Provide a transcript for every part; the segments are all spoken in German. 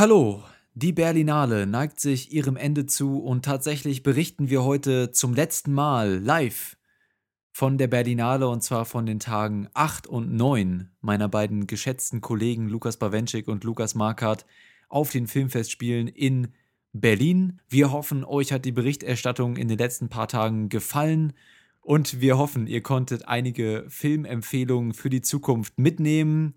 Hallo, die Berlinale neigt sich ihrem Ende zu und tatsächlich berichten wir heute zum letzten Mal live von der Berlinale und zwar von den Tagen 8 und 9 meiner beiden geschätzten Kollegen Lukas Bawenschik und Lukas Markert auf den Filmfestspielen in Berlin. Wir hoffen, euch hat die Berichterstattung in den letzten paar Tagen gefallen und wir hoffen, ihr konntet einige Filmempfehlungen für die Zukunft mitnehmen.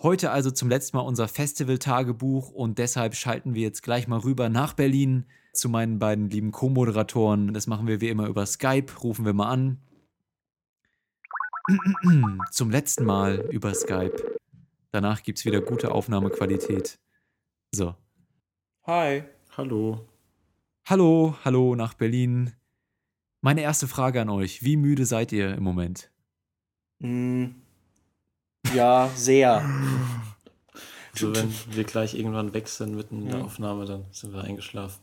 Heute also zum letzten Mal unser Festival-Tagebuch und deshalb schalten wir jetzt gleich mal rüber nach Berlin zu meinen beiden lieben Co-Moderatoren. Das machen wir wie immer über Skype, rufen wir mal an. zum letzten Mal über Skype. Danach gibt es wieder gute Aufnahmequalität. So. Hi. Hallo. Hallo, hallo nach Berlin. Meine erste Frage an euch. Wie müde seid ihr im Moment? Mm, ja, sehr. Also wenn wir gleich irgendwann weg sind mitten in der Aufnahme, dann sind wir eingeschlafen.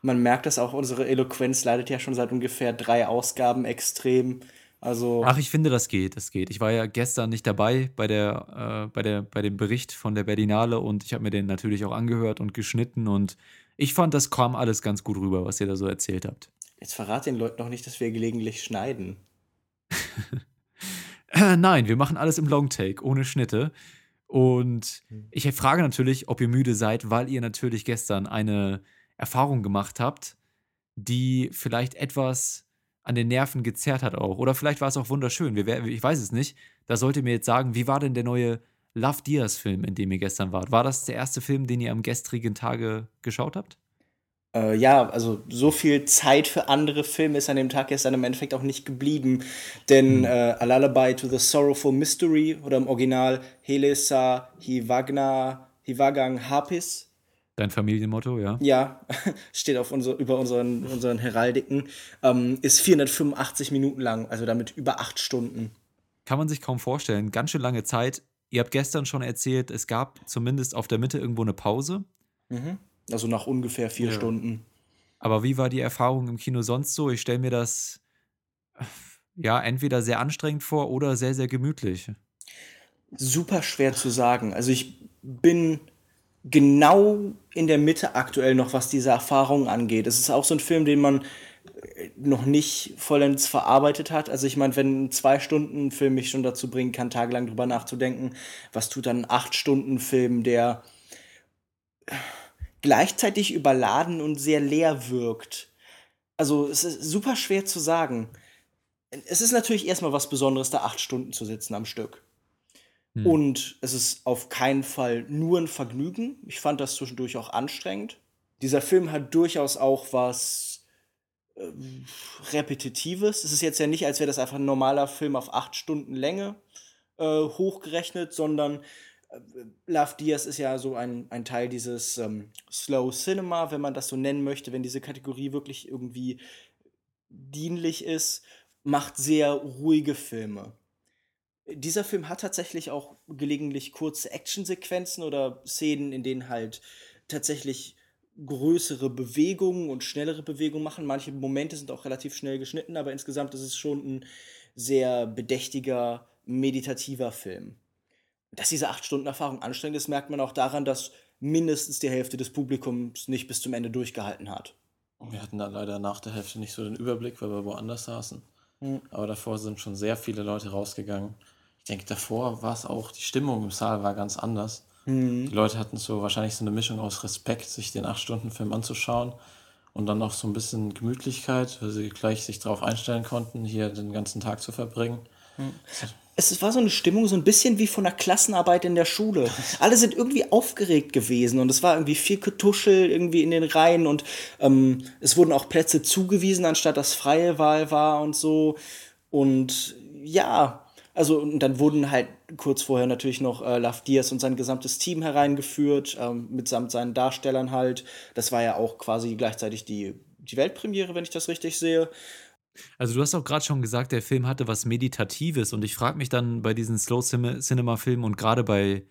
Man merkt das auch, unsere Eloquenz leidet ja schon seit ungefähr drei Ausgaben extrem. Also. Ach, ich finde, das geht, das geht. Ich war ja gestern nicht dabei bei der, äh, bei der, bei dem Bericht von der Berlinale und ich habe mir den natürlich auch angehört und geschnitten und ich fand, das kam alles ganz gut rüber, was ihr da so erzählt habt. Jetzt verrat den Leuten noch nicht, dass wir gelegentlich schneiden. Äh, nein, wir machen alles im Longtake, ohne Schnitte. Und ich frage natürlich, ob ihr müde seid, weil ihr natürlich gestern eine Erfahrung gemacht habt, die vielleicht etwas an den Nerven gezerrt hat auch. Oder vielleicht war es auch wunderschön. Wir, ich weiß es nicht. Da sollt ihr mir jetzt sagen, wie war denn der neue Love Diaz-Film, in dem ihr gestern wart? War das der erste Film, den ihr am gestrigen Tage geschaut habt? Äh, ja, also so viel Zeit für andere Filme ist an dem Tag gestern im Endeffekt auch nicht geblieben. Denn hm. äh, A Lullaby to the Sorrowful Mystery oder im Original Helesa Hivagna Hivagang Hapis Dein Familienmotto, ja? Ja, steht auf unser, über unseren, unseren Heraldiken. Ähm, ist 485 Minuten lang, also damit über acht Stunden. Kann man sich kaum vorstellen. Ganz schön lange Zeit. Ihr habt gestern schon erzählt, es gab zumindest auf der Mitte irgendwo eine Pause. Mhm. Also nach ungefähr vier ja. Stunden. Aber wie war die Erfahrung im Kino sonst so? Ich stelle mir das ja entweder sehr anstrengend vor oder sehr, sehr gemütlich. Super schwer zu sagen. Also ich bin genau in der Mitte aktuell noch, was diese Erfahrung angeht. Es ist auch so ein Film, den man äh, noch nicht vollends verarbeitet hat. Also ich meine, wenn ein zwei Stunden Film mich schon dazu bringen kann, tagelang drüber nachzudenken, was tut dann ein acht Stunden Film, der gleichzeitig überladen und sehr leer wirkt. Also es ist super schwer zu sagen. Es ist natürlich erstmal was Besonderes, da acht Stunden zu sitzen am Stück. Hm. Und es ist auf keinen Fall nur ein Vergnügen. Ich fand das zwischendurch auch anstrengend. Dieser Film hat durchaus auch was äh, Repetitives. Es ist jetzt ja nicht, als wäre das einfach ein normaler Film auf acht Stunden Länge äh, hochgerechnet, sondern Love Diaz ist ja so ein, ein Teil dieses ähm, Slow Cinema, wenn man das so nennen möchte, wenn diese Kategorie wirklich irgendwie dienlich ist, macht sehr ruhige Filme dieser Film hat tatsächlich auch gelegentlich kurze Actionsequenzen oder Szenen, in denen halt tatsächlich größere Bewegungen und schnellere Bewegungen machen. Manche Momente sind auch relativ schnell geschnitten, aber insgesamt ist es schon ein sehr bedächtiger, meditativer Film. Dass diese acht Stunden Erfahrung anstrengend ist, merkt man auch daran, dass mindestens die Hälfte des Publikums nicht bis zum Ende durchgehalten hat. Wir hatten da leider nach der Hälfte nicht so den Überblick, weil wir woanders saßen. Mhm. Aber davor sind schon sehr viele Leute rausgegangen denke, davor war es auch, die Stimmung im Saal war ganz anders. Mhm. Die Leute hatten so wahrscheinlich so eine Mischung aus Respekt, sich den 8-Stunden-Film anzuschauen und dann auch so ein bisschen Gemütlichkeit, weil sie gleich sich darauf einstellen konnten, hier den ganzen Tag zu verbringen. Mhm. Es war so eine Stimmung, so ein bisschen wie von einer Klassenarbeit in der Schule. Alle sind irgendwie aufgeregt gewesen und es war irgendwie viel Getuschel irgendwie in den Reihen und ähm, es wurden auch Plätze zugewiesen, anstatt dass freie Wahl war und so. Und ja, also und dann wurden halt kurz vorher natürlich noch äh, Love Diaz und sein gesamtes Team hereingeführt, ähm, mitsamt seinen Darstellern halt. Das war ja auch quasi gleichzeitig die, die Weltpremiere, wenn ich das richtig sehe. Also du hast auch gerade schon gesagt, der Film hatte was Meditatives und ich frage mich dann bei diesen Slow Cinema-Filmen und gerade bei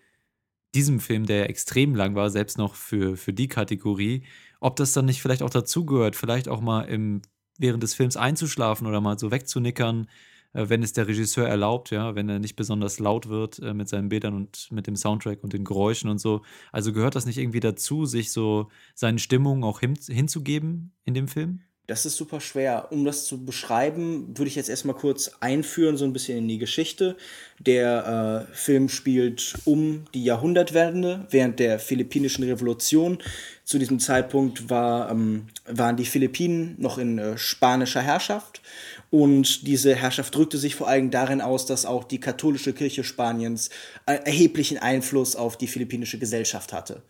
diesem Film, der extrem lang war, selbst noch für, für die Kategorie, ob das dann nicht vielleicht auch dazugehört, vielleicht auch mal im, während des Films einzuschlafen oder mal so wegzunickern äh, wenn es der Regisseur erlaubt, ja, wenn er nicht besonders laut wird äh, mit seinen Bildern und mit dem Soundtrack und den Geräuschen und so. Also gehört das nicht irgendwie dazu, sich so seinen Stimmungen auch hin, hinzugeben in dem Film? Das ist super schwer. Um das zu beschreiben, würde ich jetzt erstmal kurz einführen, so ein bisschen in die Geschichte. Der äh, Film spielt um die Jahrhundertwende während der Philippinischen Revolution. Zu diesem Zeitpunkt war, ähm, waren die Philippinen noch in äh, spanischer Herrschaft. Und diese Herrschaft drückte sich vor allem darin aus, dass auch die katholische Kirche Spaniens äh, erheblichen Einfluss auf die philippinische Gesellschaft hatte.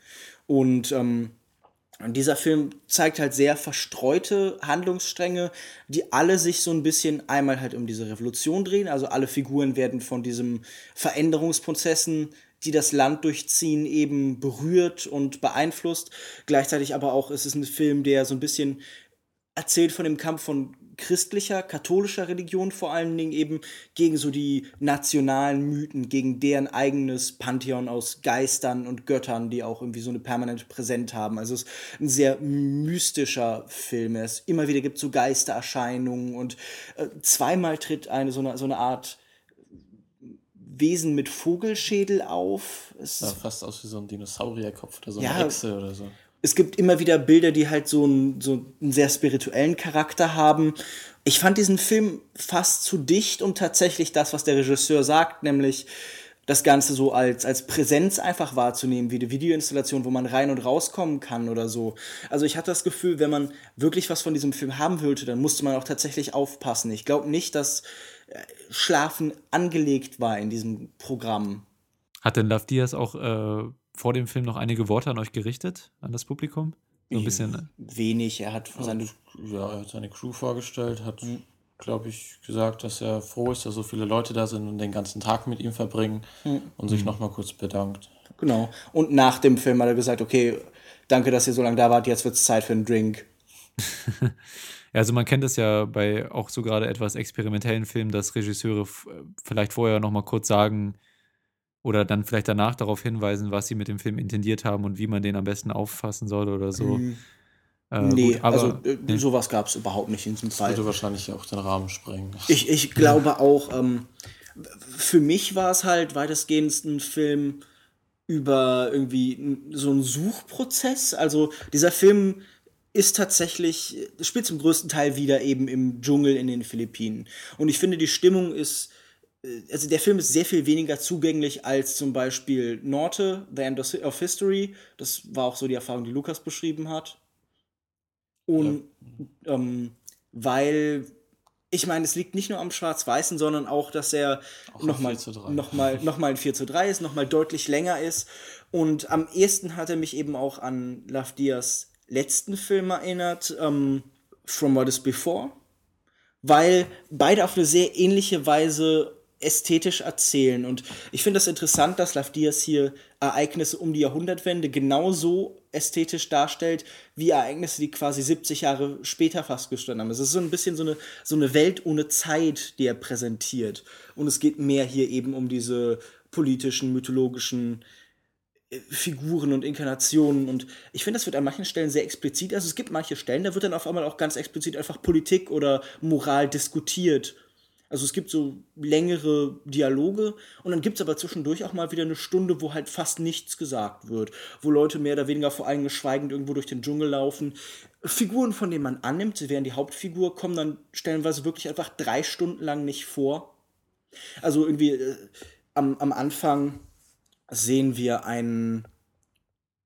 Und ähm, und dieser Film zeigt halt sehr verstreute Handlungsstränge, die alle sich so ein bisschen einmal halt um diese Revolution drehen. Also alle Figuren werden von diesen Veränderungsprozessen, die das Land durchziehen, eben berührt und beeinflusst. Gleichzeitig aber auch ist es ein Film, der so ein bisschen erzählt von dem Kampf von christlicher, katholischer Religion vor allen Dingen eben gegen so die nationalen Mythen, gegen deren eigenes Pantheon aus Geistern und Göttern, die auch irgendwie so eine permanente Präsenz haben. Also es ist ein sehr mystischer Film. Es immer wieder gibt so Geistererscheinungen und äh, zweimal tritt eine so eine, so eine Art Wesen mit Vogelschädel auf. Es ja, fast aus wie so ein Dinosaurierkopf oder so eine Echse oder so es gibt immer wieder Bilder, die halt so einen, so einen sehr spirituellen Charakter haben. Ich fand diesen Film fast zu dicht, um tatsächlich das, was der Regisseur sagt, nämlich das Ganze so als, als Präsenz einfach wahrzunehmen, wie eine Videoinstallation, wo man rein und rauskommen kann oder so. Also ich hatte das Gefühl, wenn man wirklich was von diesem Film haben wollte, dann musste man auch tatsächlich aufpassen. Ich glaube nicht, dass äh, Schlafen angelegt war in diesem Programm. Hat denn Love Diaz auch äh, vor dem Film noch einige Worte an euch gerichtet, an das Publikum? So ein bisschen. Äh, wenig. Er hat seine, ja, er hat seine Crew vorgestellt, hat, glaube ich, gesagt, dass er froh ist, dass so viele Leute da sind und den ganzen Tag mit ihm verbringen mhm. und sich mhm. nochmal kurz bedankt. Genau. Und nach dem Film hat er gesagt, okay, danke, dass ihr so lange da wart, jetzt wird es Zeit für einen Drink. ja, also man kennt es ja bei auch so gerade etwas experimentellen Filmen, dass Regisseure vielleicht vorher nochmal kurz sagen, oder dann vielleicht danach darauf hinweisen, was sie mit dem Film intendiert haben und wie man den am besten auffassen soll oder so. Mhm. Äh, nee, gut, aber, also äh, nee. sowas gab es überhaupt nicht in diesem Fall. Das würde wahrscheinlich auch den Rahmen sprengen. Ich, ich glaube auch, ähm, für mich war es halt weitestgehend ein Film über irgendwie so einen Suchprozess. Also dieser Film ist tatsächlich, spielt zum größten Teil wieder eben im Dschungel in den Philippinen. Und ich finde, die Stimmung ist äh, also der Film ist sehr viel weniger zugänglich als zum Beispiel Norte, The End of History. Das war auch so die Erfahrung, die Lukas beschrieben hat. Und ja. ähm, weil ich meine, es liegt nicht nur am Schwarz-Weißen, sondern auch, dass er nochmal noch mal, noch mal ein 4 zu 3 ist, nochmal deutlich länger ist. Und am ehesten hat er mich eben auch an Love Diaz letzten Film erinnert, ähm, From What Is Before, weil beide auf eine sehr ähnliche Weise ästhetisch erzählen. Und ich finde das interessant, dass Love Diaz hier Ereignisse um die Jahrhundertwende genauso ästhetisch darstellt, wie Ereignisse, die quasi 70 Jahre später fast gestanden haben. Es ist so ein bisschen so eine, so eine Welt ohne Zeit, die er präsentiert. Und es geht mehr hier eben um diese politischen, mythologischen äh, Figuren und Inkarnationen und ich finde, das wird an manchen Stellen sehr explizit. Also es gibt manche Stellen, da wird dann auf einmal auch ganz explizit einfach Politik oder Moral diskutiert also es gibt so längere Dialoge und dann gibt es aber zwischendurch auch mal wieder eine Stunde, wo halt fast nichts gesagt wird, wo Leute mehr oder weniger vor allem schweigend irgendwo durch den Dschungel laufen. Figuren, von denen man annimmt, sie wären die Hauptfigur, kommen dann stellenweise wirklich einfach drei Stunden lang nicht vor. Also irgendwie äh, am, am Anfang sehen wir einen,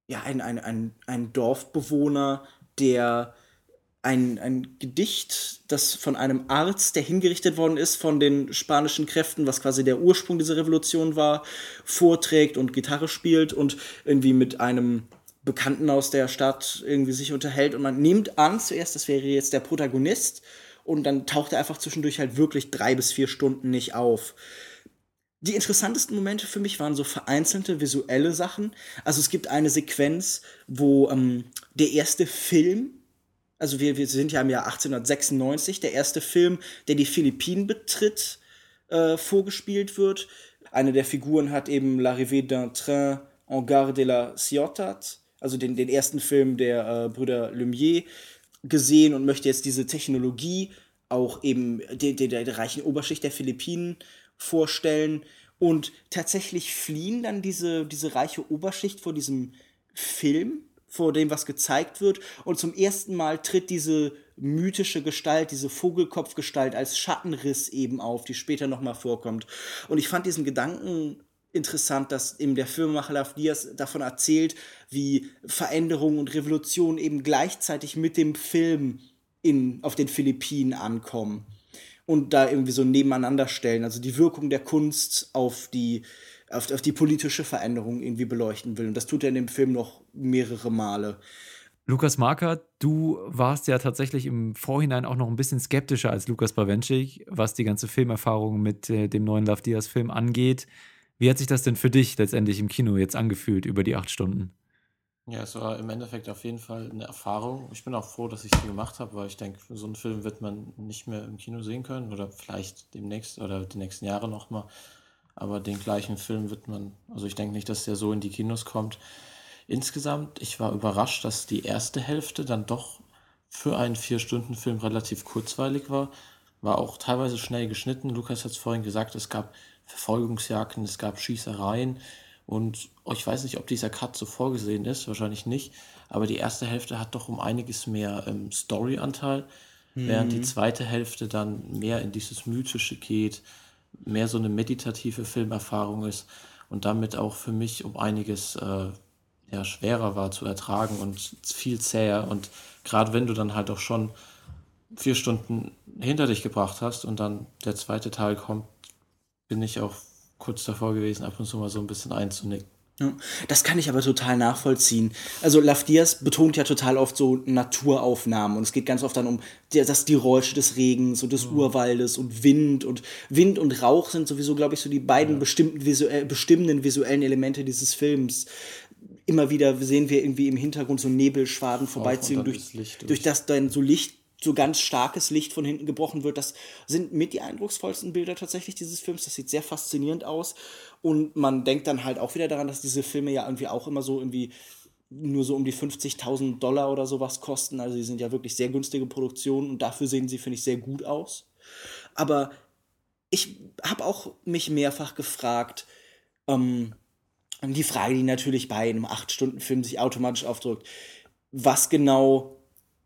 ja, einen, einen, einen, einen Dorfbewohner, der ein, ein Gedicht, das von einem Arzt, der hingerichtet worden ist von den spanischen Kräften, was quasi der Ursprung dieser Revolution war, vorträgt und Gitarre spielt und irgendwie mit einem Bekannten aus der Stadt irgendwie sich unterhält und man nimmt an, zuerst, das wäre jetzt der Protagonist und dann taucht er einfach zwischendurch halt wirklich drei bis vier Stunden nicht auf. Die interessantesten Momente für mich waren so vereinzelte visuelle Sachen. Also es gibt eine Sequenz, wo ähm, der erste Film also wir, wir sind ja im Jahr 1896, der erste Film, der die Philippinen betritt, äh, vorgespielt wird. Eine der Figuren hat eben L'arrivée d'un train en gare de la Ciutat, also den, den ersten Film der äh, Brüder Lumière, gesehen und möchte jetzt diese Technologie auch eben der, der, der reichen Oberschicht der Philippinen vorstellen. Und tatsächlich fliehen dann diese, diese reiche Oberschicht vor diesem Film, vor dem, was gezeigt wird. Und zum ersten Mal tritt diese mythische Gestalt, diese Vogelkopfgestalt als Schattenriss eben auf, die später nochmal vorkommt. Und ich fand diesen Gedanken interessant, dass eben der Filmemacher Love Diaz davon erzählt, wie Veränderungen und Revolutionen eben gleichzeitig mit dem Film in, auf den Philippinen ankommen und da irgendwie so nebeneinander stellen, also die Wirkung der Kunst auf die, auf, auf die politische Veränderung irgendwie beleuchten will. Und das tut er in dem Film noch mehrere Male. Lukas Marker, du warst ja tatsächlich im Vorhinein auch noch ein bisschen skeptischer als Lukas Bawenschik, was die ganze Filmerfahrung mit äh, dem neuen Love Diaz Film angeht. Wie hat sich das denn für dich letztendlich im Kino jetzt angefühlt über die acht Stunden? Ja, es war im Endeffekt auf jeden Fall eine Erfahrung. Ich bin auch froh, dass ich sie gemacht habe, weil ich denke, so einen Film wird man nicht mehr im Kino sehen können oder vielleicht demnächst oder die nächsten Jahre nochmal. Aber den gleichen Film wird man, also ich denke nicht, dass der so in die Kinos kommt. Insgesamt, ich war überrascht, dass die erste Hälfte dann doch für einen Vier-Stunden-Film relativ kurzweilig war. War auch teilweise schnell geschnitten. Lukas hat es vorhin gesagt, es gab Verfolgungsjagden, es gab Schießereien. Und ich weiß nicht, ob dieser Cut so vorgesehen ist, wahrscheinlich nicht. Aber die erste Hälfte hat doch um einiges mehr ähm, Story-Anteil, mhm. während die zweite Hälfte dann mehr in dieses Mythische geht, mehr so eine meditative Filmerfahrung ist und damit auch für mich um einiges äh, ja, schwerer war zu ertragen und viel zäher. Und gerade wenn du dann halt auch schon vier Stunden hinter dich gebracht hast und dann der zweite Teil kommt, bin ich auch kurz davor gewesen, ab und zu mal so ein bisschen einzunicken. Ja, das kann ich aber total nachvollziehen. Also Laf Diaz betont ja total oft so Naturaufnahmen und es geht ganz oft dann um die, das Geräusche des Regens und des mhm. Urwaldes und Wind und Wind und Rauch sind sowieso, glaube ich, so die beiden ja. bestimmten visuell, bestimmenden visuellen Elemente dieses Films. Immer wieder sehen wir irgendwie im Hintergrund so Nebelschwaden vorbeiziehen, durch, durch. durch das dann so Licht so ganz starkes Licht von hinten gebrochen wird. Das sind mit die eindrucksvollsten Bilder tatsächlich dieses Films. Das sieht sehr faszinierend aus. Und man denkt dann halt auch wieder daran, dass diese Filme ja irgendwie auch immer so irgendwie nur so um die 50.000 Dollar oder sowas kosten. Also die sind ja wirklich sehr günstige Produktionen und dafür sehen sie, finde ich, sehr gut aus. Aber ich habe auch mich mehrfach gefragt, ähm, die Frage, die natürlich bei einem 8-Stunden-Film sich automatisch aufdrückt, was genau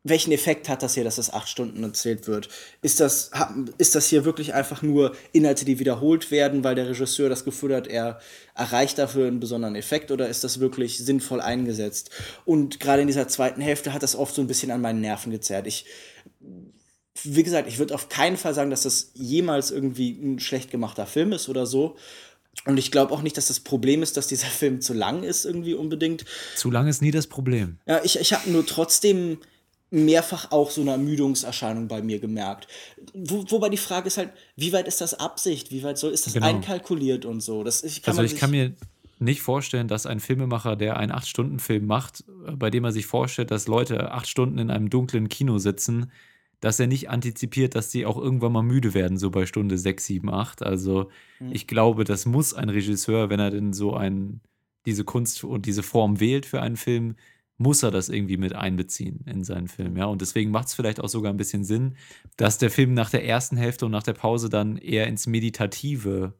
welchen Effekt hat das hier, dass das acht Stunden erzählt wird? Ist das, ist das hier wirklich einfach nur Inhalte, die wiederholt werden, weil der Regisseur das Gefühl hat, er erreicht dafür einen besonderen Effekt oder ist das wirklich sinnvoll eingesetzt? Und gerade in dieser zweiten Hälfte hat das oft so ein bisschen an meinen Nerven gezerrt. Ich, wie gesagt, ich würde auf keinen Fall sagen, dass das jemals irgendwie ein schlecht gemachter Film ist oder so. Und ich glaube auch nicht, dass das Problem ist, dass dieser Film zu lang ist, irgendwie unbedingt. Zu lang ist nie das Problem. Ja, ich, ich habe nur trotzdem mehrfach auch so eine Ermüdungserscheinung bei mir gemerkt. Wo, wobei die Frage ist halt, wie weit ist das Absicht? Wie weit soll, ist das genau. einkalkuliert und so? Das, ich kann also ich kann mir nicht vorstellen, dass ein Filmemacher, der einen 8-Stunden-Film macht, bei dem er sich vorstellt, dass Leute acht Stunden in einem dunklen Kino sitzen, dass er nicht antizipiert, dass sie auch irgendwann mal müde werden, so bei Stunde 6, 7, 8. Also mhm. ich glaube, das muss ein Regisseur, wenn er denn so ein, diese Kunst und diese Form wählt für einen Film, muss er das irgendwie mit einbeziehen in seinen Film. Ja? Und deswegen macht es vielleicht auch sogar ein bisschen Sinn, dass der Film nach der ersten Hälfte und nach der Pause dann eher ins Meditative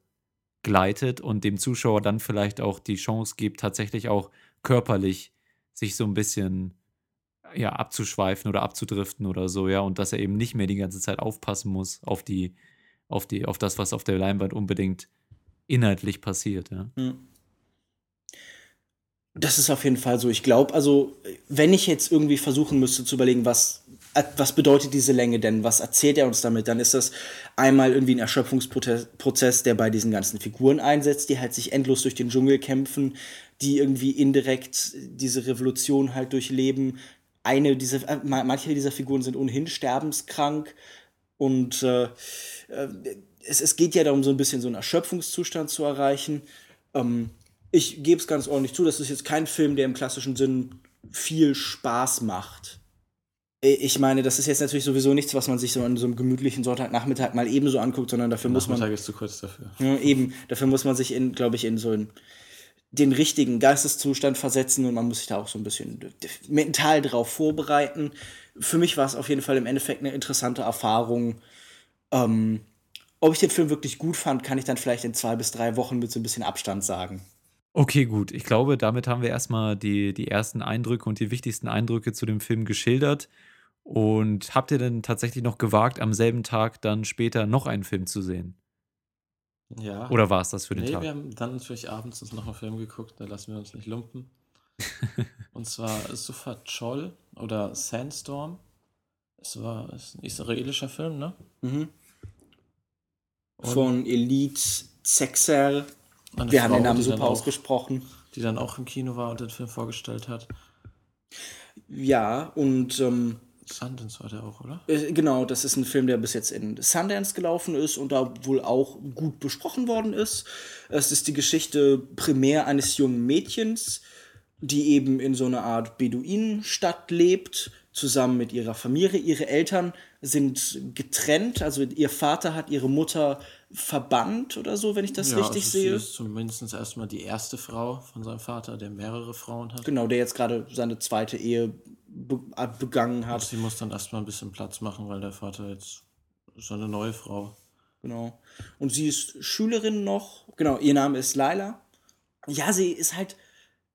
gleitet und dem Zuschauer dann vielleicht auch die Chance gibt, tatsächlich auch körperlich sich so ein bisschen ja, abzuschweifen oder abzudriften oder so, ja, und dass er eben nicht mehr die ganze Zeit aufpassen muss auf die, auf die, auf das, was auf der Leinwand unbedingt inhaltlich passiert, ja. Mhm. Das ist auf jeden Fall so. Ich glaube, also, wenn ich jetzt irgendwie versuchen müsste zu überlegen, was, was bedeutet diese Länge denn? Was erzählt er uns damit? Dann ist das einmal irgendwie ein Erschöpfungsprozess, der bei diesen ganzen Figuren einsetzt, die halt sich endlos durch den Dschungel kämpfen, die irgendwie indirekt diese Revolution halt durchleben. Eine dieser, äh, manche dieser Figuren sind ohnehin sterbenskrank und äh, äh, es, es geht ja darum, so ein bisschen so einen Erschöpfungszustand zu erreichen. Ähm, ich gebe es ganz ordentlich zu, das ist jetzt kein Film, der im klassischen Sinn viel Spaß macht. Ich meine, das ist jetzt natürlich sowieso nichts, was man sich so an so einem gemütlichen Sonntagnachmittag mal ebenso anguckt, sondern dafür muss man. Nachmittag ist zu kurz dafür. Ja, eben, dafür muss man sich in, glaube ich, in so ein den richtigen Geisteszustand versetzen und man muss sich da auch so ein bisschen mental drauf vorbereiten. Für mich war es auf jeden Fall im Endeffekt eine interessante Erfahrung. Ähm, ob ich den Film wirklich gut fand, kann ich dann vielleicht in zwei bis drei Wochen mit so ein bisschen Abstand sagen. Okay, gut. Ich glaube, damit haben wir erstmal die, die ersten Eindrücke und die wichtigsten Eindrücke zu dem Film geschildert. Und habt ihr denn tatsächlich noch gewagt, am selben Tag dann später noch einen Film zu sehen? Ja. Oder war es das für den nee, Tag? wir haben dann natürlich abends uns noch einen Film geguckt, da lassen wir uns nicht lumpen. Und zwar Sufa Chol oder Sandstorm. Es war ist ein israelischer Film, ne? Mhm. Von Elite Sexer wir Frau, haben den Namen super auch, ausgesprochen. Die dann auch im Kino war und den Film vorgestellt hat. Ja, und. Ähm, Sundance war der auch, oder? Äh, genau, das ist ein Film, der bis jetzt in Sundance gelaufen ist und da wohl auch gut besprochen worden ist. Es ist die Geschichte primär eines jungen Mädchens, die eben in so einer Art Beduinenstadt lebt, zusammen mit ihrer Familie. Ihre Eltern sind getrennt, also ihr Vater hat ihre Mutter verbannt oder so, wenn ich das ja, richtig also sehe. Sie ist zumindest erstmal die erste Frau von seinem Vater, der mehrere Frauen hat. Genau, der jetzt gerade seine zweite Ehe be begangen hat. Und sie muss dann erstmal ein bisschen Platz machen, weil der Vater jetzt so eine neue Frau. Genau. Und sie ist Schülerin noch. Genau, ihr Name ist Laila. Ja, sie ist halt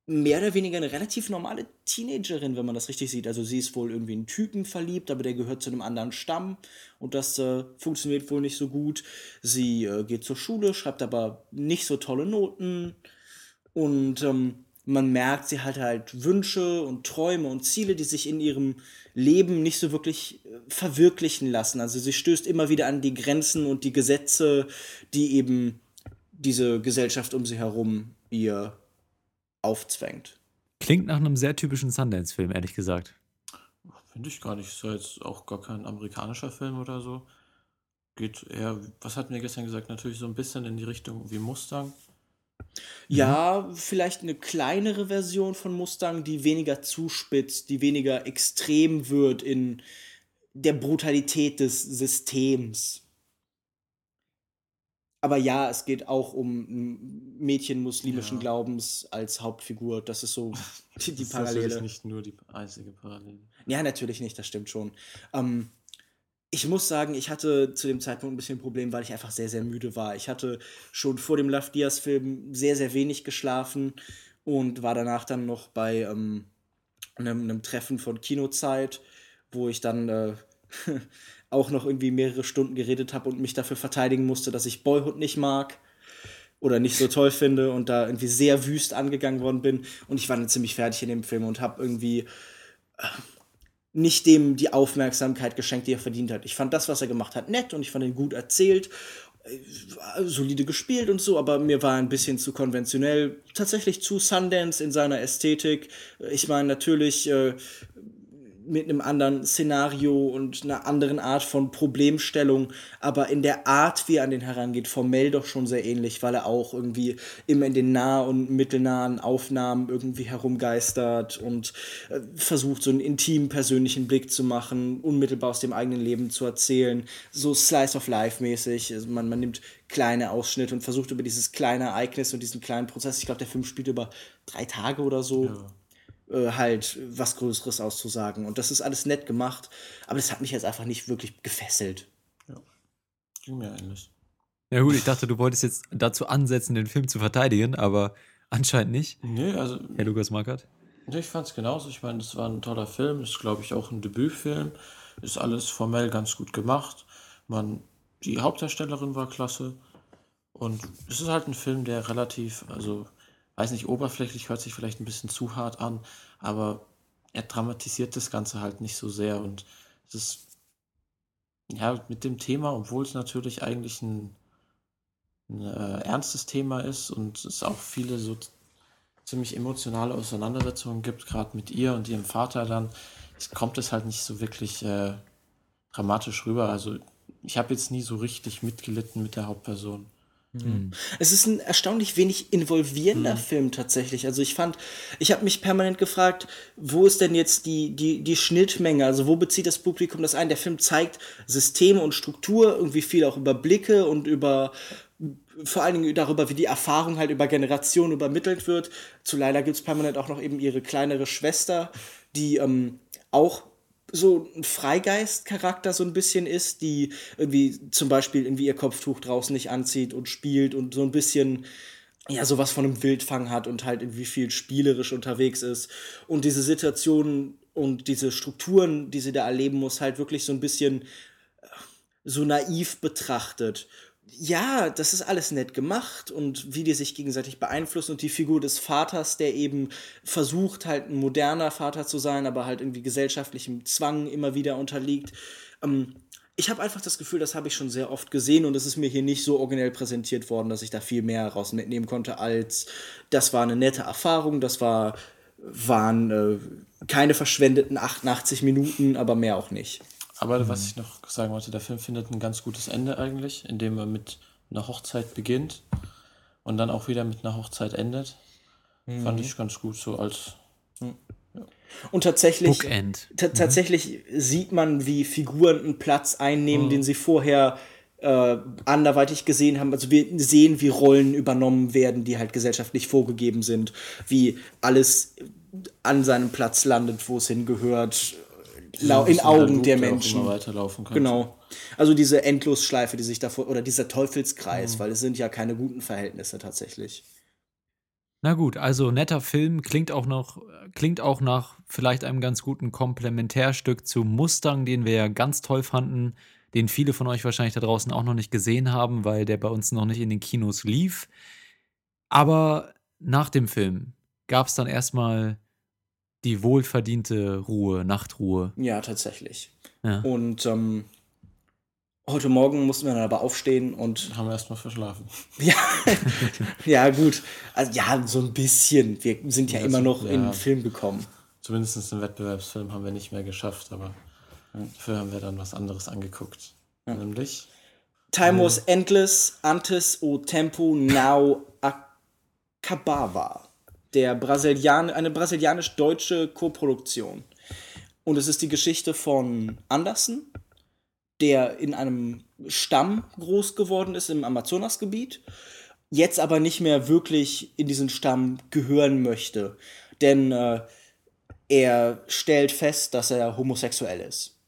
mehr oder weniger eine relativ normale Teenagerin, wenn man das richtig sieht. Also sie ist wohl irgendwie in Typen verliebt, aber der gehört zu einem anderen Stamm und das äh, funktioniert wohl nicht so gut. Sie äh, geht zur Schule, schreibt aber nicht so tolle Noten und ähm, man merkt, sie hat halt Wünsche und Träume und Ziele, die sich in ihrem Leben nicht so wirklich äh, verwirklichen lassen. Also sie stößt immer wieder an die Grenzen und die Gesetze, die eben diese Gesellschaft um sie herum ihr aufzwängt. Klingt nach einem sehr typischen Sundance-Film, ehrlich gesagt. Finde ich gar nicht. Ist ja jetzt auch gar kein amerikanischer Film oder so. Geht eher, was hat mir gestern gesagt, natürlich so ein bisschen in die Richtung wie Mustang. Ja, mhm. vielleicht eine kleinere Version von Mustang, die weniger zuspitzt, die weniger extrem wird in der Brutalität des Systems. Aber ja, es geht auch um ein Mädchen muslimischen ja. Glaubens als Hauptfigur. Das ist so die, die Parallele. Das ist nicht nur die einzige Parallele. Ja, natürlich nicht, das stimmt schon. Ähm, ich muss sagen, ich hatte zu dem Zeitpunkt ein bisschen ein Problem, weil ich einfach sehr, sehr müde war. Ich hatte schon vor dem Love Diaz-Film sehr, sehr wenig geschlafen und war danach dann noch bei ähm, einem, einem, Treffen von Kinozeit, wo ich dann äh, auch noch irgendwie mehrere Stunden geredet habe und mich dafür verteidigen musste, dass ich Boyhood nicht mag oder nicht so toll finde und da irgendwie sehr wüst angegangen worden bin. Und ich war dann ziemlich fertig in dem Film und habe irgendwie nicht dem die Aufmerksamkeit geschenkt, die er verdient hat. Ich fand das, was er gemacht hat, nett und ich fand ihn gut erzählt, äh, solide gespielt und so, aber mir war ein bisschen zu konventionell, tatsächlich zu Sundance in seiner Ästhetik. Ich meine, natürlich äh, mit einem anderen Szenario und einer anderen Art von Problemstellung, aber in der Art, wie er an den herangeht, formell doch schon sehr ähnlich, weil er auch irgendwie immer in den nah- und mittelnahen Aufnahmen irgendwie herumgeistert und äh, versucht, so einen intimen, persönlichen Blick zu machen, unmittelbar aus dem eigenen Leben zu erzählen, so Slice of Life mäßig. Also man, man nimmt kleine Ausschnitte und versucht über dieses kleine Ereignis und diesen kleinen Prozess, ich glaube, der Film spielt über drei Tage oder so. Ja äh, halt was Größeres auszusagen. Und das ist alles nett gemacht, aber das hat mich jetzt einfach nicht wirklich gefesselt. Ja, ging mir ähnlich. Ja gut, ich dachte, du wolltest jetzt dazu ansetzen, den Film zu verteidigen, aber anscheinend nicht. Nee, also... Herr Lukas Markert? Nee, ich fand es genauso. Ich meine, es war ein toller Film, ist, glaube ich, auch ein Debütfilm. Ist alles formell ganz gut gemacht. Man, die Hauptdarstellerin war klasse. Und es ist halt ein Film, der relativ, also weiß nicht, oberflächlich hört sich vielleicht ein bisschen zu hart an, aber er dramatisiert das Ganze halt nicht so sehr und ist ja mit dem Thema, obwohl es natürlich eigentlich ein, ein äh, ernstes Thema ist und es auch viele so ziemlich emotionale Auseinandersetzungen gibt, gerade mit ihr und ihrem Vater dann, es kommt es halt nicht so wirklich äh, dramatisch rüber. Also ich habe jetzt nie so richtig mitgelitten mit der Hauptperson. Mhm. Es ist ein erstaunlich wenig involvierender mhm. Film tatsächlich. Also ich fand, ich habe mich permanent gefragt, wo ist denn jetzt die, die, die Schnittmenge? Also wo bezieht das Publikum das ein? Der Film zeigt Systeme und Struktur, irgendwie viel auch über Blicke und über vor allen Dingen darüber, wie die Erfahrung halt über Generationen übermittelt wird. Zu Leila gibt es permanent auch noch eben ihre kleinere Schwester, die ähm, auch so ein Freigeist-Charakter so ein bisschen ist, die irgendwie zum Beispiel irgendwie ihr Kopftuch draußen nicht anzieht und spielt und so ein bisschen ja sowas von einem Wildfang hat und halt irgendwie viel spielerisch unterwegs ist. Und diese Situationen und diese Strukturen, die sie da erleben muss, halt wirklich so ein bisschen äh, so naiv betrachtet ja, das ist alles nett gemacht und wie die sich gegenseitig beeinflussen und die Figur des Vaters, der eben versucht, halt ein moderner Vater zu sein, aber halt irgendwie gesellschaftlichem Zwang immer wieder unterliegt. Ähm, ich habe einfach das Gefühl, das habe ich schon sehr oft gesehen und es ist mir hier nicht so originell präsentiert worden, dass ich da viel mehr raus mitnehmen konnte, als das war eine nette Erfahrung, das war, waren äh, keine verschwendeten 88 Minuten, aber mehr auch nicht. Aber mhm. was ich noch sagen wollte, der Film findet ein ganz gutes Ende eigentlich, indem er mit einer Hochzeit beginnt und dann auch wieder mit einer Hochzeit endet. Mhm. Fand ich ganz gut so als. Mhm. Ja. Und tatsächlich, mhm. tatsächlich sieht man, wie Figuren einen Platz einnehmen, mhm. den sie vorher äh, anderweitig gesehen haben. Also wir sehen, wie Rollen übernommen werden, die halt gesellschaftlich vorgegeben sind, wie alles an seinem Platz landet, wo es hingehört ja, in Augen der Menschen. weiterlaufen kann. Genau. Also diese Endlosschleife, die sich davor, oder dieser Teufelskreis, mhm. weil es sind ja keine guten Verhältnisse tatsächlich. Na gut, also netter Film, klingt auch noch, klingt auch nach vielleicht einem ganz guten Komplementärstück zu Mustang, den wir ja ganz toll fanden, den viele von euch wahrscheinlich da draußen auch noch nicht gesehen haben, weil der bei uns noch nicht in den Kinos lief. Aber nach dem Film gab es dann erstmal die wohlverdiente Ruhe, Nachtruhe. Ja, tatsächlich. Ja. Und ähm, heute Morgen mussten wir dann aber aufstehen und. Haben wir erstmal verschlafen. Ja, ja, gut. Also, ja, so ein bisschen. Wir sind ja, ja immer noch ja, in den Film gekommen. Zumindest einen Wettbewerbsfilm haben wir nicht mehr geschafft, aber dafür haben wir dann was anderes angeguckt. Nämlich. Time was endless, antes o tempo now acabava der Brasilian eine brasilianisch-deutsche Koproduktion. Und es ist die Geschichte von Andersen, der in einem Stamm groß geworden ist im Amazonasgebiet, jetzt aber nicht mehr wirklich in diesen Stamm gehören möchte. Denn äh, er stellt fest, dass er homosexuell ist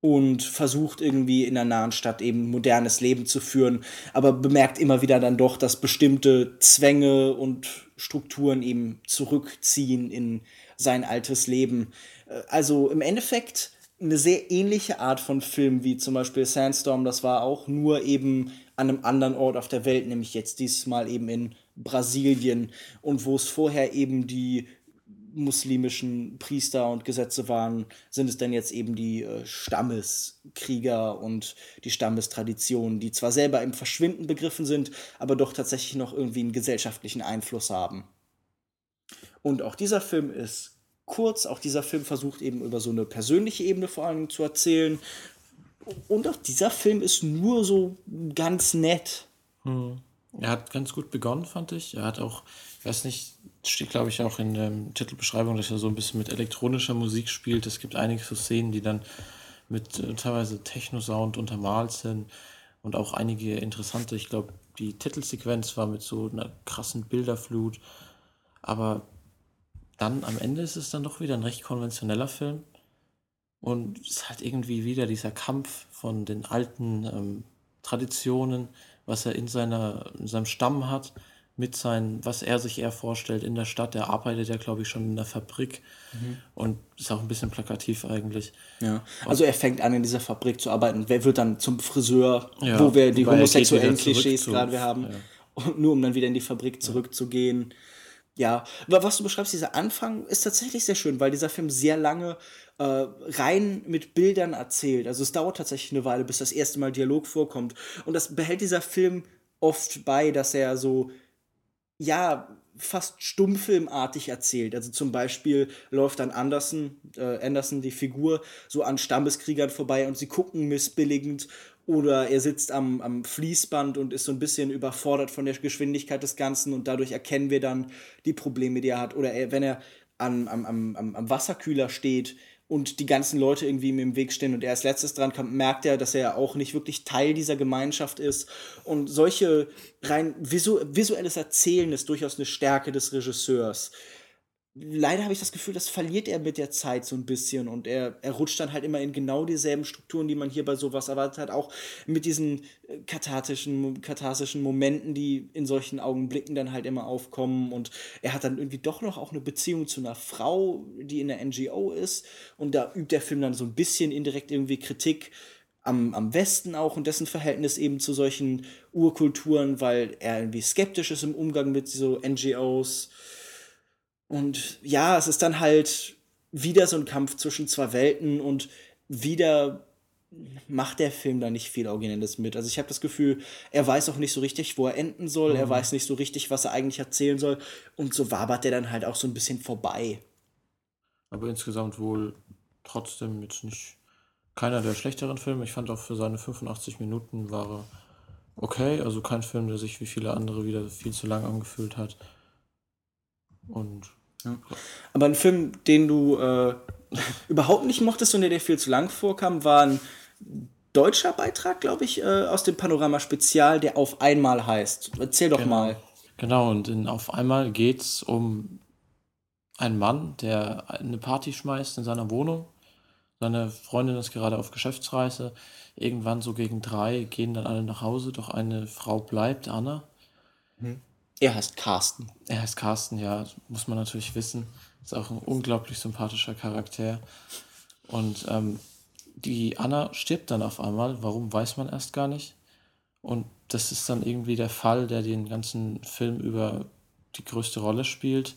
und versucht irgendwie in der nahen Stadt eben modernes Leben zu führen, aber bemerkt immer wieder dann doch, dass bestimmte Zwänge und Strukturen eben zurückziehen in sein altes Leben. Äh, also im Endeffekt eine sehr ähnliche Art von Film wie zum Beispiel Sandstorm, das war auch nur eben an einem anderen Ort auf der Welt, nämlich jetzt diesmal eben in Brasilien und wo es vorher eben die muslimischen Priester und Gesetze waren, sind es denn jetzt eben die äh, Stammeskrieger und die Stammestraditionen, die zwar selber im Verschwinden begriffen sind, aber doch tatsächlich noch irgendwie einen gesellschaftlichen Einfluss haben. Und auch dieser Film ist kurz, auch dieser Film versucht eben über so eine persönliche Ebene vor allem zu erzählen. Und auch dieser Film ist nur so ganz nett. Hm. Er hat ganz gut begonnen, fand ich. Er hat auch, ich weiß nicht, steht glaube ich auch in der Titelbeschreibung, dass er so ein bisschen mit elektronischer Musik spielt. Es gibt einige so Szenen, die dann mit äh, teilweise Techno-Sound untermalt sind und auch einige interessante, ich glaube, die Titelsequenz war mit so einer krassen Bilderflut, aber dann am Ende ist es dann doch wieder ein recht konventioneller Film. Und es ist halt irgendwie wieder dieser Kampf von den alten ähm, Traditionen, was er in, seiner, in seinem Stamm hat, mit sein, was er sich eher vorstellt in der Stadt. Er arbeitet ja, glaube ich, schon in der Fabrik mhm. und ist auch ein bisschen plakativ eigentlich. Ja, also er fängt an, in dieser Fabrik zu arbeiten. Wer wird dann zum Friseur, ja, wo wir die homosexuellen Klischees gerade haben, ja. und nur um dann wieder in die Fabrik zurückzugehen. Ja, was du beschreibst, dieser Anfang ist tatsächlich sehr schön, weil dieser Film sehr lange äh, rein mit Bildern erzählt. Also es dauert tatsächlich eine Weile, bis das erste Mal Dialog vorkommt. Und das behält dieser Film oft bei, dass er so ja, fast stummfilmartig erzählt. Also zum Beispiel läuft dann Anderson, äh, Anderson, die Figur, so an Stammeskriegern vorbei und sie gucken missbilligend oder er sitzt am, am Fließband und ist so ein bisschen überfordert von der Geschwindigkeit des Ganzen und dadurch erkennen wir dann die Probleme, die er hat. Oder er, wenn er am, am, am, am Wasserkühler steht und die ganzen Leute irgendwie ihm im Weg stehen und er als letztes dran kommt, merkt er, dass er auch nicht wirklich Teil dieser Gemeinschaft ist. Und solche rein visu visuelles Erzählen ist durchaus eine Stärke des Regisseurs leider habe ich das Gefühl, das verliert er mit der Zeit so ein bisschen und er, er rutscht dann halt immer in genau dieselben Strukturen, die man hier bei sowas erwartet hat, auch mit diesen äh, kathartischen, katharsischen Momenten, die in solchen Augenblicken dann halt immer aufkommen. Und er hat dann irgendwie doch noch auch eine Beziehung zu einer Frau, die in der NGO ist. Und da übt der Film dann so ein bisschen indirekt irgendwie Kritik am, am Westen auch und dessen Verhältnis eben zu solchen Urkulturen, weil er irgendwie skeptisch ist im Umgang mit so NGOs und ja, es ist dann halt wieder so ein Kampf zwischen zwei Welten und wieder macht der Film da nicht viel Originelles mit. Also ich habe das Gefühl, er weiß auch nicht so richtig, wo er enden soll, mhm. er weiß nicht so richtig, was er eigentlich erzählen soll und so wabert er dann halt auch so ein bisschen vorbei. Aber insgesamt wohl trotzdem jetzt nicht keiner der schlechteren Filme. Ich fand auch für seine 85 Minuten war er okay, also kein Film, der sich wie viele andere wieder viel zu lang angefühlt hat. Und ja. Aber ein Film, den du äh, überhaupt nicht mochtest und der dir viel zu lang vorkam, war ein deutscher Beitrag, glaube ich, äh, aus dem Panorama Spezial, der auf einmal heißt. Erzähl doch genau. mal. Genau, und in Auf einmal geht es um einen Mann, der eine Party schmeißt in seiner Wohnung. Seine Freundin ist gerade auf Geschäftsreise. Irgendwann so gegen drei gehen dann alle nach Hause, doch eine Frau bleibt, Anna. Mhm. Er heißt Carsten. Er heißt Carsten, ja, muss man natürlich wissen. Ist auch ein unglaublich sympathischer Charakter. Und ähm, die Anna stirbt dann auf einmal. Warum weiß man erst gar nicht. Und das ist dann irgendwie der Fall, der den ganzen Film über die größte Rolle spielt.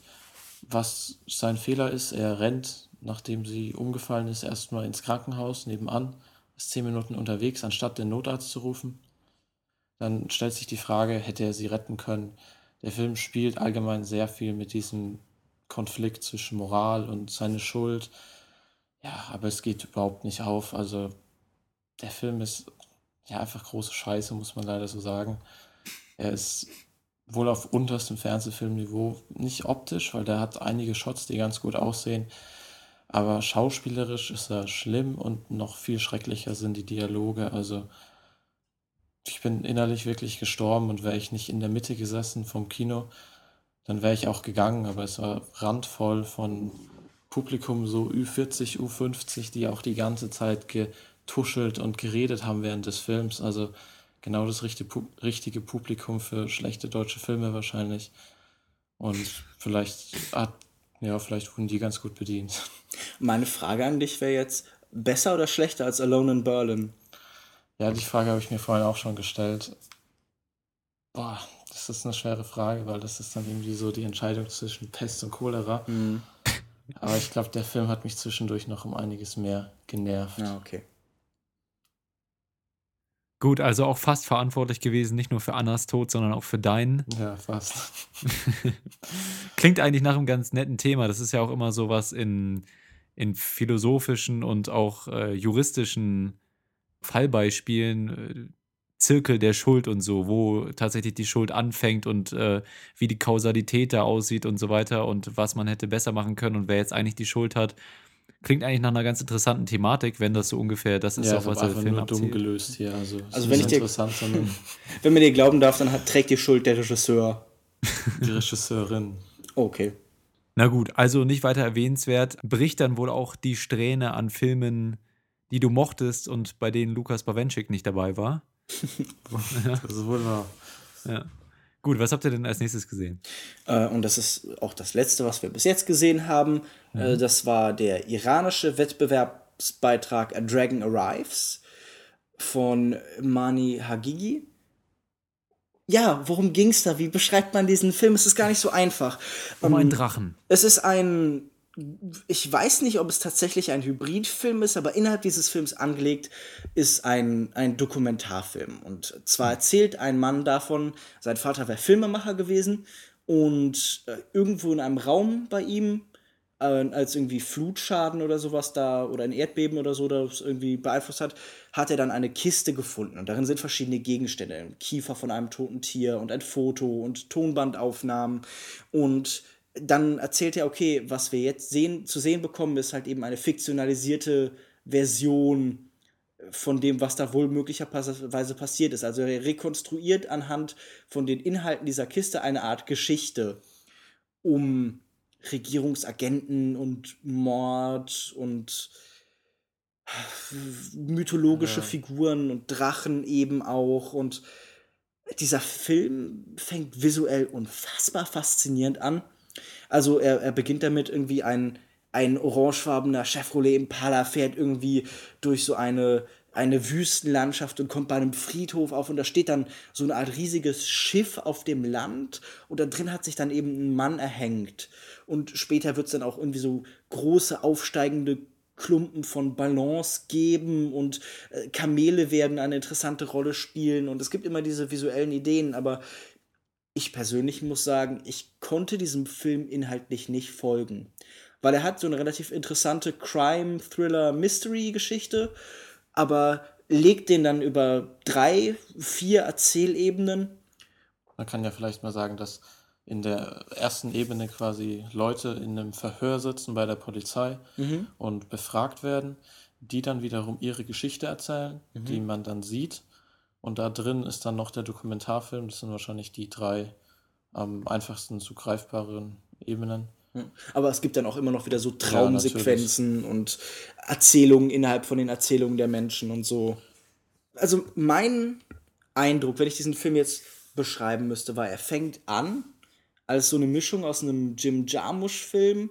Was sein Fehler ist, er rennt, nachdem sie umgefallen ist, erstmal ins Krankenhaus nebenan, ist zehn Minuten unterwegs, anstatt den Notarzt zu rufen. Dann stellt sich die Frage, hätte er sie retten können? Der Film spielt allgemein sehr viel mit diesem Konflikt zwischen Moral und seine Schuld. Ja, aber es geht überhaupt nicht auf. Also der Film ist ja einfach große Scheiße, muss man leider so sagen. Er ist wohl auf unterstem Fernsehfilmniveau, nicht optisch, weil der hat einige Shots, die ganz gut aussehen. Aber schauspielerisch ist er schlimm und noch viel schrecklicher sind die Dialoge. Also ich bin innerlich wirklich gestorben und wäre ich nicht in der Mitte gesessen vom Kino, dann wäre ich auch gegangen, aber es war randvoll von Publikum so Ü40, U50, die auch die ganze Zeit getuschelt und geredet haben während des Films. Also genau das richtige Publikum für schlechte deutsche Filme wahrscheinlich. Und vielleicht hat, ja, vielleicht wurden die ganz gut bedient. Meine Frage an dich wäre jetzt, besser oder schlechter als Alone in Berlin? Ja, die Frage habe ich mir vorhin auch schon gestellt. Boah, das ist eine schwere Frage, weil das ist dann irgendwie so die Entscheidung zwischen Pest und Cholera. Mhm. Aber ich glaube, der Film hat mich zwischendurch noch um einiges mehr genervt. Ja, okay. Gut, also auch fast verantwortlich gewesen, nicht nur für Annas Tod, sondern auch für deinen. Ja, fast. Klingt eigentlich nach einem ganz netten Thema. Das ist ja auch immer so was in, in philosophischen und auch äh, juristischen Fallbeispielen, äh, Zirkel der Schuld und so, wo tatsächlich die Schuld anfängt und äh, wie die Kausalität da aussieht und so weiter und was man hätte besser machen können und wer jetzt eigentlich die Schuld hat. Klingt eigentlich nach einer ganz interessanten Thematik, wenn das so ungefähr das ist, ja, auch was der Film nur dumm gelöst hier. Also, also wenn ich dir, wenn man dir glauben darf, dann hat, trägt die Schuld der Regisseur. Die Regisseurin. Okay. Na gut, also nicht weiter erwähnenswert. Bricht dann wohl auch die Strähne an Filmen, die du mochtest und bei denen Lukas Bawenschik nicht dabei war. das ist wohl wahr. Ja. Gut, was habt ihr denn als nächstes gesehen? Äh, und das ist auch das letzte, was wir bis jetzt gesehen haben. Mhm. Äh, das war der iranische Wettbewerbsbeitrag A Dragon Arrives von Mani Hagigi. Ja, worum ging es da? Wie beschreibt man diesen Film? Es ist gar nicht so einfach. Um einen ähm, Drachen. Es ist ein ich weiß nicht, ob es tatsächlich ein Hybridfilm ist, aber innerhalb dieses Films angelegt ist ein, ein Dokumentarfilm. Und zwar erzählt ein Mann davon, sein Vater wäre Filmemacher gewesen und äh, irgendwo in einem Raum bei ihm, äh, als irgendwie Flutschaden oder sowas da oder ein Erdbeben oder so das irgendwie beeinflusst hat, hat er dann eine Kiste gefunden. Und darin sind verschiedene Gegenstände: ein Kiefer von einem toten Tier und ein Foto und Tonbandaufnahmen. Und dann erzählt er, okay, was wir jetzt sehen, zu sehen bekommen, ist halt eben eine fiktionalisierte Version von dem, was da wohl möglicherweise passiert ist. Also er rekonstruiert anhand von den Inhalten dieser Kiste eine Art Geschichte um Regierungsagenten und Mord und mythologische ja. Figuren und Drachen eben auch. Und dieser Film fängt visuell unfassbar faszinierend an. Also er, er beginnt damit irgendwie ein, ein orangefarbener Chevrolet Impala fährt irgendwie durch so eine eine Wüstenlandschaft und kommt bei einem Friedhof auf und da steht dann so eine Art riesiges Schiff auf dem Land und da drin hat sich dann eben ein Mann erhängt. Und später wird es dann auch irgendwie so große aufsteigende Klumpen von Balance geben und äh, Kamele werden eine interessante Rolle spielen und es gibt immer diese visuellen Ideen, aber ich persönlich muss sagen, ich konnte diesem Film inhaltlich nicht folgen, weil er hat so eine relativ interessante Crime, Thriller, Mystery-Geschichte, aber legt den dann über drei, vier Erzählebenen. Man kann ja vielleicht mal sagen, dass in der ersten Ebene quasi Leute in einem Verhör sitzen bei der Polizei mhm. und befragt werden, die dann wiederum ihre Geschichte erzählen, mhm. die man dann sieht. Und da drin ist dann noch der Dokumentarfilm. Das sind wahrscheinlich die drei am einfachsten zugreifbaren Ebenen. Aber es gibt dann auch immer noch wieder so Traumsequenzen ja, und Erzählungen innerhalb von den Erzählungen der Menschen und so. Also mein Eindruck, wenn ich diesen Film jetzt beschreiben müsste, war, er fängt an als so eine Mischung aus einem Jim Jarmusch-Film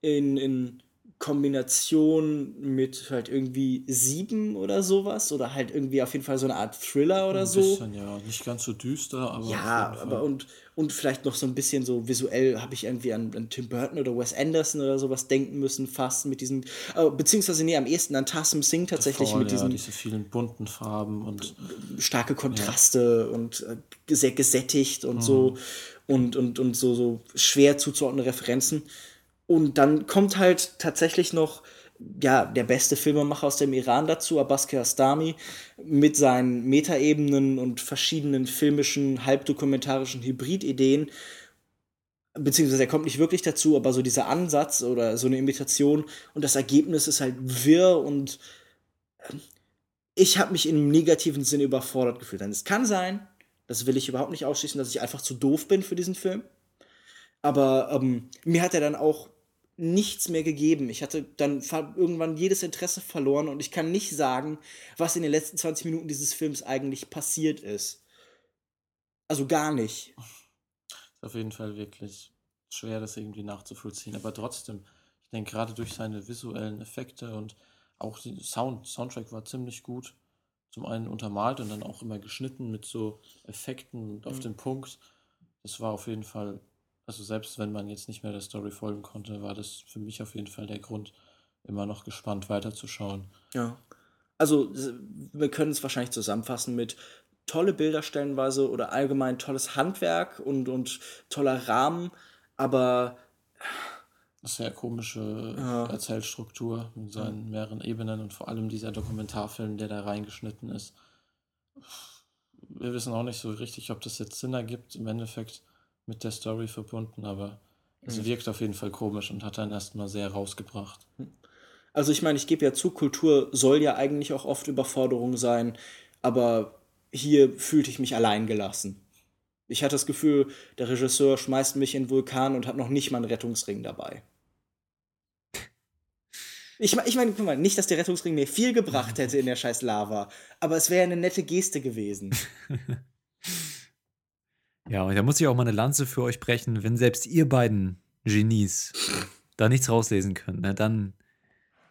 in, in Kombination mit halt irgendwie sieben oder sowas oder halt irgendwie auf jeden Fall so eine Art Thriller oder ein so. Bisschen, ja, nicht ganz so düster, aber. Ja, aber und, und vielleicht noch so ein bisschen so visuell habe ich irgendwie an, an, Tim Burton oder Wes Anderson oder sowas denken müssen, fast mit diesen, äh, beziehungsweise nee, am ehesten an Tassum Singh tatsächlich Davor, mit diesen. Ja, diese vielen bunten Farben und. Starke Kontraste ja. und äh, sehr gesättigt und mhm. so und, und, und so, so schwer zuzuordnende Referenzen. Und dann kommt halt tatsächlich noch ja, der beste Filmemacher aus dem Iran dazu, Abbas Kiarostami, mit seinen Metaebenen und verschiedenen filmischen, halbdokumentarischen Hybridideen. Beziehungsweise er kommt nicht wirklich dazu, aber so dieser Ansatz oder so eine Imitation und das Ergebnis ist halt wirr und ähm, ich habe mich im negativen Sinne überfordert gefühlt. Denn es kann sein, das will ich überhaupt nicht ausschließen, dass ich einfach zu doof bin für diesen Film. Aber ähm, mir hat er dann auch nichts mehr gegeben. Ich hatte dann irgendwann jedes Interesse verloren und ich kann nicht sagen, was in den letzten 20 Minuten dieses Films eigentlich passiert ist. Also gar nicht. Ist auf jeden Fall wirklich schwer, das irgendwie nachzuvollziehen. Aber trotzdem, ich denke, gerade durch seine visuellen Effekte und auch die Sound, Soundtrack war ziemlich gut. Zum einen untermalt und dann auch immer geschnitten mit so Effekten und auf mhm. den Punkt. Das war auf jeden Fall also selbst wenn man jetzt nicht mehr der Story folgen konnte, war das für mich auf jeden Fall der Grund, immer noch gespannt weiterzuschauen. Ja. Also wir können es wahrscheinlich zusammenfassen mit tolle Bilder stellenweise oder allgemein tolles Handwerk und, und toller Rahmen, aber sehr komische ja. Erzählstruktur mit seinen mehreren Ebenen und vor allem dieser Dokumentarfilm, der da reingeschnitten ist. Wir wissen auch nicht so richtig, ob das jetzt Sinn ergibt. Im Endeffekt mit der Story verbunden, aber es mhm. wirkt auf jeden Fall komisch und hat dann erstmal sehr rausgebracht. Also ich meine, ich gebe ja zu, Kultur soll ja eigentlich auch oft Überforderung sein, aber hier fühlte ich mich allein gelassen. Ich hatte das Gefühl, der Regisseur schmeißt mich in den Vulkan und hat noch nicht mal einen Rettungsring dabei. Ich, ich meine, guck mal, nicht, dass der Rettungsring mir viel gebracht hätte in der scheiß Lava, aber es wäre eine nette Geste gewesen. Ja, und da muss ich auch mal eine Lanze für euch brechen, wenn selbst ihr beiden Genies da nichts rauslesen könnt, ne, dann,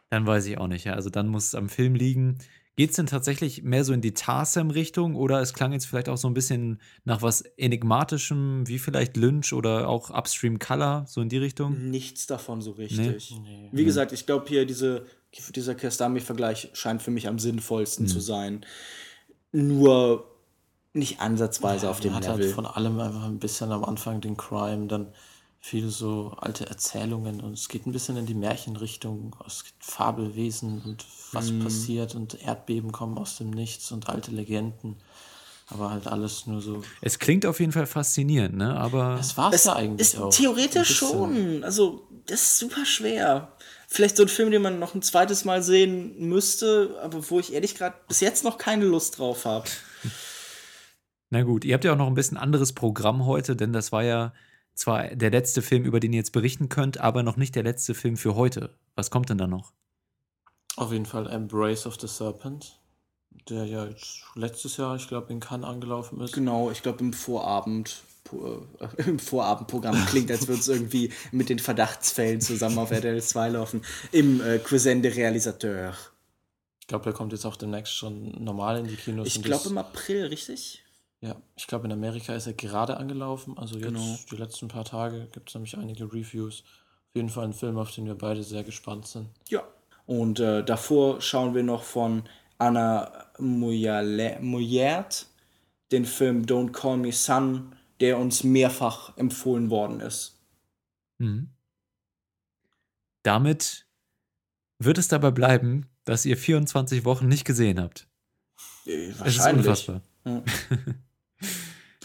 dann weiß ich auch nicht. Ja. Also dann muss es am Film liegen. Geht es denn tatsächlich mehr so in die Tarsem-Richtung oder es klang jetzt vielleicht auch so ein bisschen nach was Enigmatischem, wie vielleicht Lynch oder auch Upstream Color, so in die Richtung? Nichts davon so richtig. Nee? Nee. Wie gesagt, ich glaube hier diese, dieser Kerstami-Vergleich scheint für mich am sinnvollsten mhm. zu sein. Nur nicht ansatzweise ja, auf dem hat Level. Halt von allem einfach ein bisschen am Anfang den Crime, dann viele so alte Erzählungen und es geht ein bisschen in die Märchenrichtung. Es gibt Fabelwesen und was mm. passiert und Erdbeben kommen aus dem Nichts und alte Legenden. Aber halt alles nur so. Es klingt auf jeden Fall faszinierend, ne? Aber. Das war es ja eigentlich ist auch. Theoretisch schon. Also, das ist super schwer. Vielleicht so ein Film, den man noch ein zweites Mal sehen müsste, aber wo ich ehrlich gerade bis jetzt noch keine Lust drauf habe. Na gut, ihr habt ja auch noch ein bisschen anderes Programm heute, denn das war ja zwar der letzte Film, über den ihr jetzt berichten könnt, aber noch nicht der letzte Film für heute. Was kommt denn da noch? Auf jeden Fall Embrace of the Serpent, der ja jetzt letztes Jahr, ich glaube, in Cannes angelaufen ist. Genau, ich glaube im Vorabend. Äh, Im Vorabendprogramm klingt, als würde es irgendwie mit den Verdachtsfällen zusammen auf RTL 2 laufen. Im äh, Cousin de Réalisateur. Ich glaube, der kommt jetzt auch demnächst schon normal in die Kinos. Ich glaube im April, richtig? Ja, ich glaube, in Amerika ist er gerade angelaufen. Also jetzt genau. die letzten paar Tage gibt es nämlich einige Reviews. Auf jeden Fall ein Film, auf den wir beide sehr gespannt sind. Ja. Und äh, davor schauen wir noch von Anna Mouillard den Film Don't Call Me Son, der uns mehrfach empfohlen worden ist. Mhm. Damit wird es dabei bleiben, dass ihr 24 Wochen nicht gesehen habt. Äh, wahrscheinlich. Es ist unfassbar. Ja.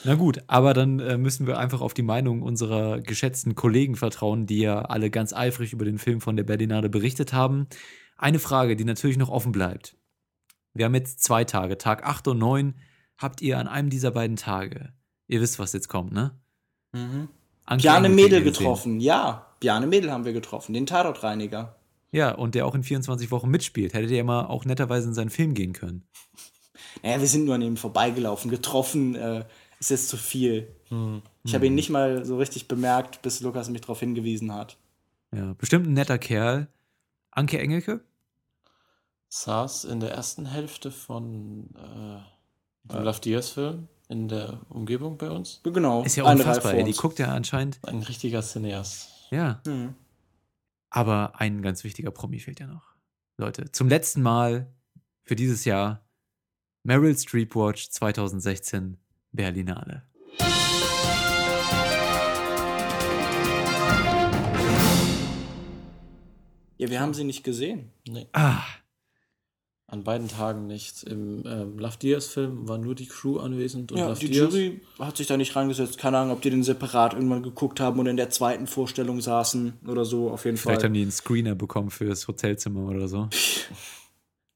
Na gut, aber dann äh, müssen wir einfach auf die Meinung unserer geschätzten Kollegen vertrauen, die ja alle ganz eifrig über den Film von der Berlinade berichtet haben. Eine Frage, die natürlich noch offen bleibt. Wir haben jetzt zwei Tage, Tag 8 und 9. Habt ihr an einem dieser beiden Tage, ihr wisst, was jetzt kommt, ne? Mhm. Bjarne Mädel getroffen, ja. Bjarne Mädel haben wir getroffen, den Tatortreiniger. Ja, und der auch in 24 Wochen mitspielt. Hättet ihr ja mal auch netterweise in seinen Film gehen können. Naja, wir sind nur an ihm vorbeigelaufen. Getroffen äh, ist jetzt zu viel. Hm. Ich habe ihn hm. nicht mal so richtig bemerkt, bis Lukas mich darauf hingewiesen hat. Ja, bestimmt ein netter Kerl. Anke Engelke? Saß in der ersten Hälfte von äh, dem Love Diaz Film in der Umgebung bei uns. Genau. Ist ja unfassbar, ey. Die guckt ja anscheinend. Ein richtiger Cineast. Ja. Mhm. Aber ein ganz wichtiger Promi fehlt ja noch. Leute, zum letzten Mal für dieses Jahr Meryl Streep Watch 2016 Berlinale. Ja, wir haben sie nicht gesehen. Nee. Ah. An beiden Tagen nicht. Im ähm, Love Diaz-Film war nur die Crew anwesend und ja, Love die. Jury hat sich da nicht reingesetzt. Keine Ahnung, ob die den separat irgendwann geguckt haben und in der zweiten Vorstellung saßen oder so, auf jeden Vielleicht Fall. Vielleicht haben die einen Screener bekommen fürs Hotelzimmer oder so.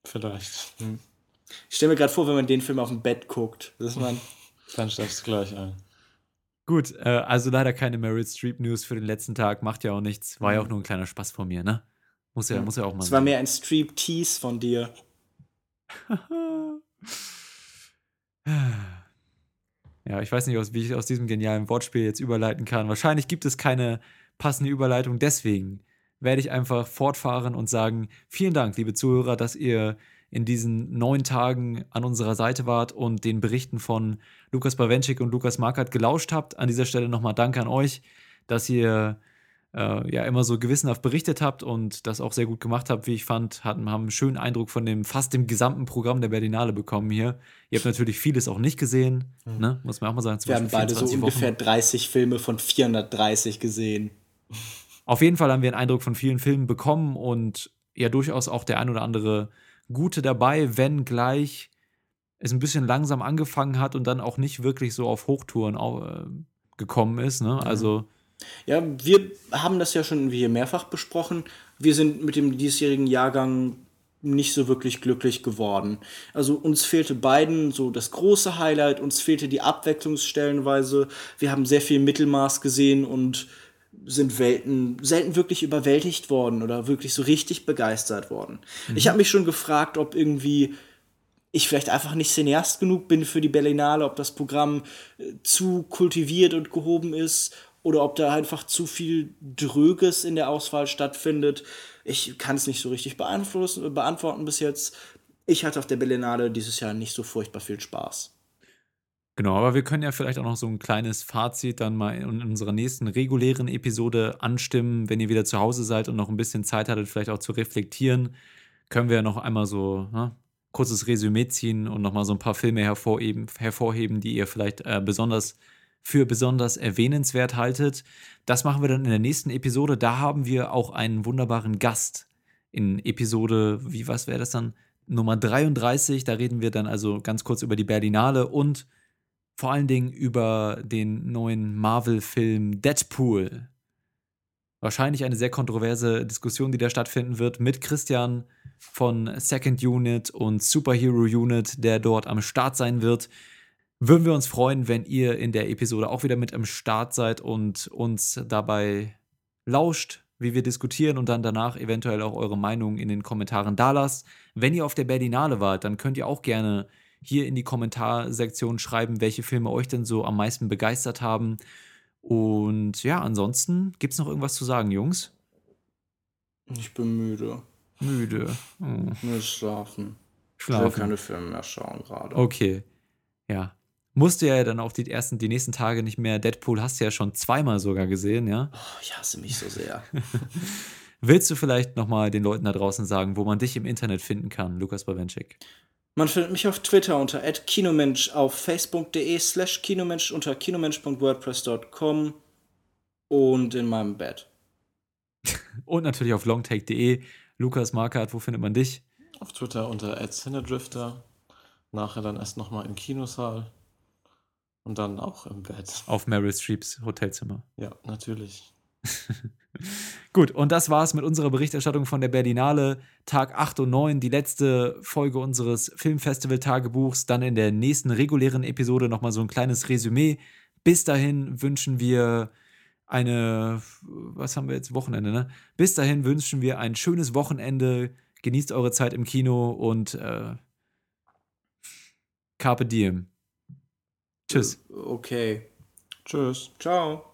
Vielleicht. Hm. Ich stelle mir gerade vor, wenn man den Film auf dem Bett guckt. Das ist man Dann steigst du gleich ein. Gut, äh, also leider keine Meryl Streep News für den letzten Tag, macht ja auch nichts. War ja auch mhm. nur ein kleiner Spaß von mir, ne? Muss ja, ja. muss ja auch mal. Es war mehr ein Streep Tease von dir. ja, ich weiß nicht, wie ich aus diesem genialen Wortspiel jetzt überleiten kann. Wahrscheinlich gibt es keine passende Überleitung. Deswegen werde ich einfach fortfahren und sagen: Vielen Dank, liebe Zuhörer, dass ihr in diesen neun Tagen an unserer Seite wart und den Berichten von Lukas Bawenschik und Lukas Markert gelauscht habt. An dieser Stelle nochmal Danke an euch, dass ihr äh, ja immer so gewissenhaft berichtet habt und das auch sehr gut gemacht habt, wie ich fand. Hatten, haben einen schönen Eindruck von dem fast dem gesamten Programm der Berlinale bekommen hier. Ihr habt natürlich vieles auch nicht gesehen, mhm. ne? muss man auch mal sagen. Wir haben beide so Wochen. ungefähr 30 Filme von 430 gesehen. Auf jeden Fall haben wir einen Eindruck von vielen Filmen bekommen und ja durchaus auch der ein oder andere Gute dabei, wenn gleich es ein bisschen langsam angefangen hat und dann auch nicht wirklich so auf Hochtouren äh, gekommen ist. Ne? Also. Ja, wir haben das ja schon hier mehrfach besprochen. Wir sind mit dem diesjährigen Jahrgang nicht so wirklich glücklich geworden. Also uns fehlte beiden so das große Highlight, uns fehlte die Abwechslungsstellenweise. Wir haben sehr viel Mittelmaß gesehen und sind Welten, selten wirklich überwältigt worden oder wirklich so richtig begeistert worden. Mhm. Ich habe mich schon gefragt, ob irgendwie ich vielleicht einfach nicht Cineast genug bin für die Berlinale, ob das Programm äh, zu kultiviert und gehoben ist oder ob da einfach zu viel Dröges in der Auswahl stattfindet. Ich kann es nicht so richtig beeinflussen, beantworten bis jetzt. Ich hatte auf der Berlinale dieses Jahr nicht so furchtbar viel Spaß. Genau, aber wir können ja vielleicht auch noch so ein kleines Fazit dann mal in unserer nächsten regulären Episode anstimmen. Wenn ihr wieder zu Hause seid und noch ein bisschen Zeit hattet, vielleicht auch zu reflektieren, können wir ja noch einmal so ne, kurzes Resümee ziehen und nochmal so ein paar Filme hervorheben, hervorheben die ihr vielleicht äh, besonders für besonders erwähnenswert haltet. Das machen wir dann in der nächsten Episode. Da haben wir auch einen wunderbaren Gast in Episode, wie was wäre das dann? Nummer 33. Da reden wir dann also ganz kurz über die Berlinale und vor allen Dingen über den neuen Marvel-Film Deadpool. Wahrscheinlich eine sehr kontroverse Diskussion, die da stattfinden wird mit Christian von Second Unit und Superhero Unit, der dort am Start sein wird. Würden wir uns freuen, wenn ihr in der Episode auch wieder mit am Start seid und uns dabei lauscht, wie wir diskutieren und dann danach eventuell auch eure Meinung in den Kommentaren dalasst. Wenn ihr auf der Berlinale wart, dann könnt ihr auch gerne hier in die Kommentarsektion schreiben, welche Filme euch denn so am meisten begeistert haben. Und ja, ansonsten gibt es noch irgendwas zu sagen, Jungs? Ich bin müde. Müde. Ich will schlafen. schlafen. Ich will keine Filme mehr schauen gerade. Okay. Ja. Musst du ja dann auch die ersten, die nächsten Tage nicht mehr. Deadpool hast du ja schon zweimal sogar gesehen, ja? Oh, ich hasse mich so sehr. Willst du vielleicht nochmal den Leuten da draußen sagen, wo man dich im Internet finden kann, Lukas Bawenschik? Man findet mich auf Twitter unter @kinomensch, auf facebook.de slash kinomensch unter kinomensch.wordpress.com und in meinem Bett. und natürlich auf longtake.de. Lukas Markert, wo findet man dich? Auf Twitter unter @cinedrifter. Nachher dann erst nochmal im Kinosaal. Und dann auch im Bett. Auf Meryl Streeps Hotelzimmer. Ja, natürlich. Gut, und das war's mit unserer Berichterstattung von der Berlinale, Tag 8 und 9, die letzte Folge unseres Filmfestival-Tagebuchs. Dann in der nächsten regulären Episode nochmal so ein kleines Resümee. Bis dahin wünschen wir eine, was haben wir jetzt, Wochenende, ne? Bis dahin wünschen wir ein schönes Wochenende. Genießt eure Zeit im Kino und äh, Carpe Diem. Tschüss. Okay. Tschüss. Ciao.